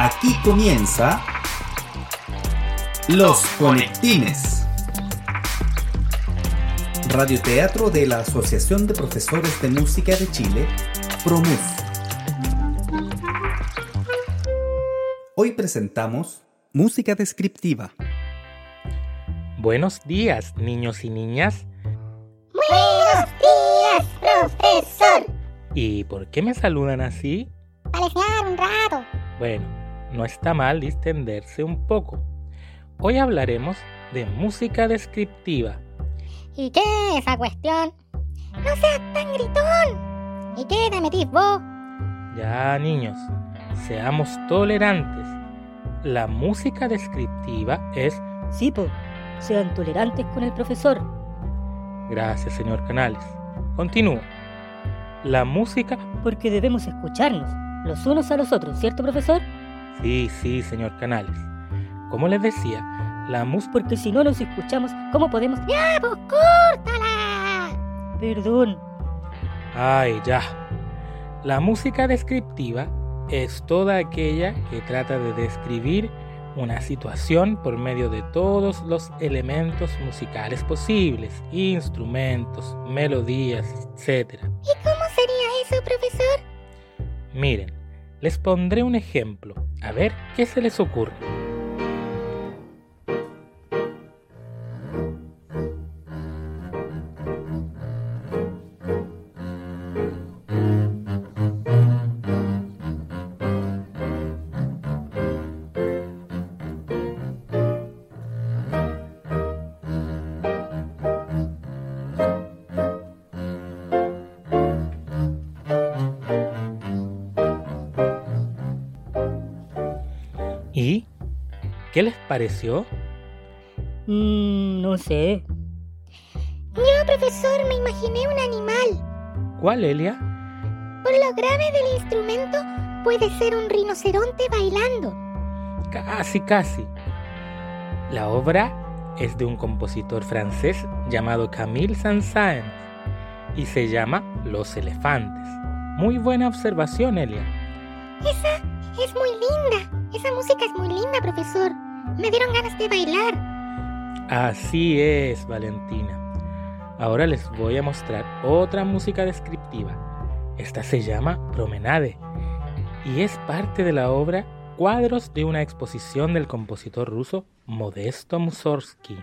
Aquí comienza Los Conectines. Radioteatro de la Asociación de Profesores de Música de Chile, PROMUS. Hoy presentamos Música Descriptiva. Buenos días, niños y niñas. Buenos días, profesor. ¿Y por qué me saludan así? Para un rato. Bueno, no está mal distenderse un poco. Hoy hablaremos de música descriptiva. ¿Y qué es esa cuestión? No seas tan gritón. ¿Y qué te metís vos? Ya, niños, seamos tolerantes. La música descriptiva es... Sí, po, sean tolerantes con el profesor. Gracias, señor Canales. Continúo. La música... Porque debemos escucharnos los unos a los otros, ¿cierto, profesor? Sí, sí, señor Canales. Como les decía, la música... Porque si no nos escuchamos, ¿cómo podemos...? ¡Ya, pues córtala! Perdón. Ay, ya. La música descriptiva es toda aquella que trata de describir una situación por medio de todos los elementos musicales posibles, instrumentos, melodías, etc. ¿Y cómo sería eso, profesor? Miren, les pondré un ejemplo, a ver qué se les ocurre. ¿Y qué les pareció? Mm, no sé. Yo, profesor, me imaginé un animal. ¿Cuál, Elia? Por lo grave del instrumento, puede ser un rinoceronte bailando. Casi, casi. La obra es de un compositor francés llamado Camille Saint-Saëns y se llama Los Elefantes. Muy buena observación, Elia. Esa es muy linda. Esa música es muy linda, profesor. Me dieron ganas de bailar. Así es, Valentina. Ahora les voy a mostrar otra música descriptiva. Esta se llama Promenade y es parte de la obra Cuadros de una exposición del compositor ruso Modesto Mussorgsky.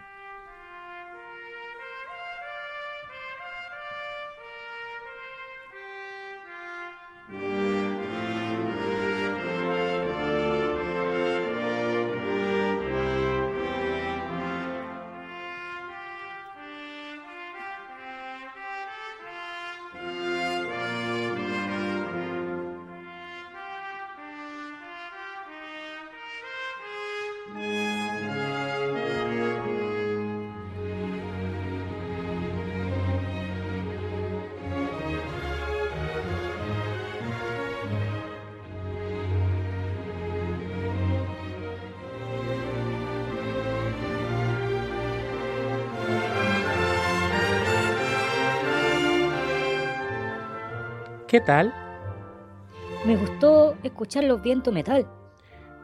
¿Qué tal? Me gustó escuchar los vientos metal.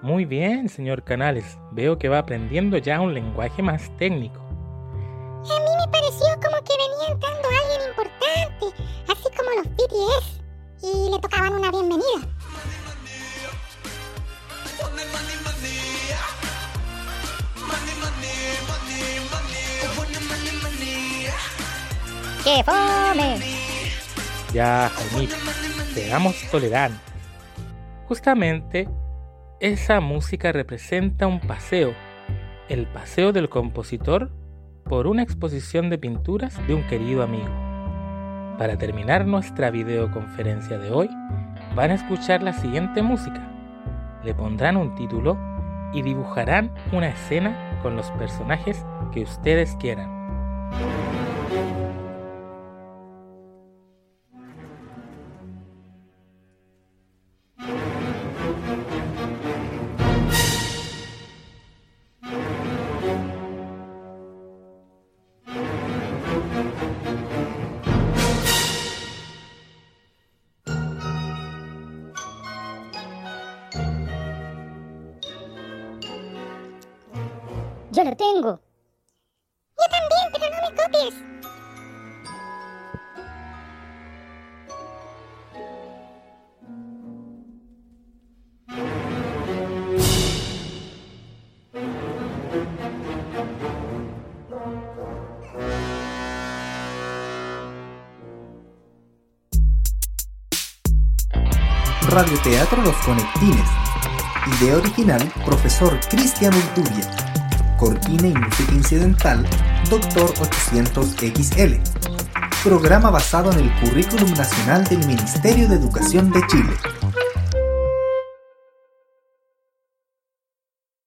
Muy bien, señor Canales. Veo que va aprendiendo ya un lenguaje más técnico. A mí me pareció como que venía entrando alguien importante, así como los BTS, y le tocaban una bienvenida. ¡Qué fome! Ya, Jaimito, seamos tolerantes. Justamente, esa música representa un paseo, el paseo del compositor por una exposición de pinturas de un querido amigo. Para terminar nuestra videoconferencia de hoy, van a escuchar la siguiente música. Le pondrán un título y dibujarán una escena con los personajes que ustedes quieran. Yo lo tengo. Yo también, pero no me copies. Radioteatro Los Conectines. Idea original, profesor Cristian Urtubia. Cortina y música incidental, Doctor 800XL. Programa basado en el Currículum Nacional del Ministerio de Educación de Chile.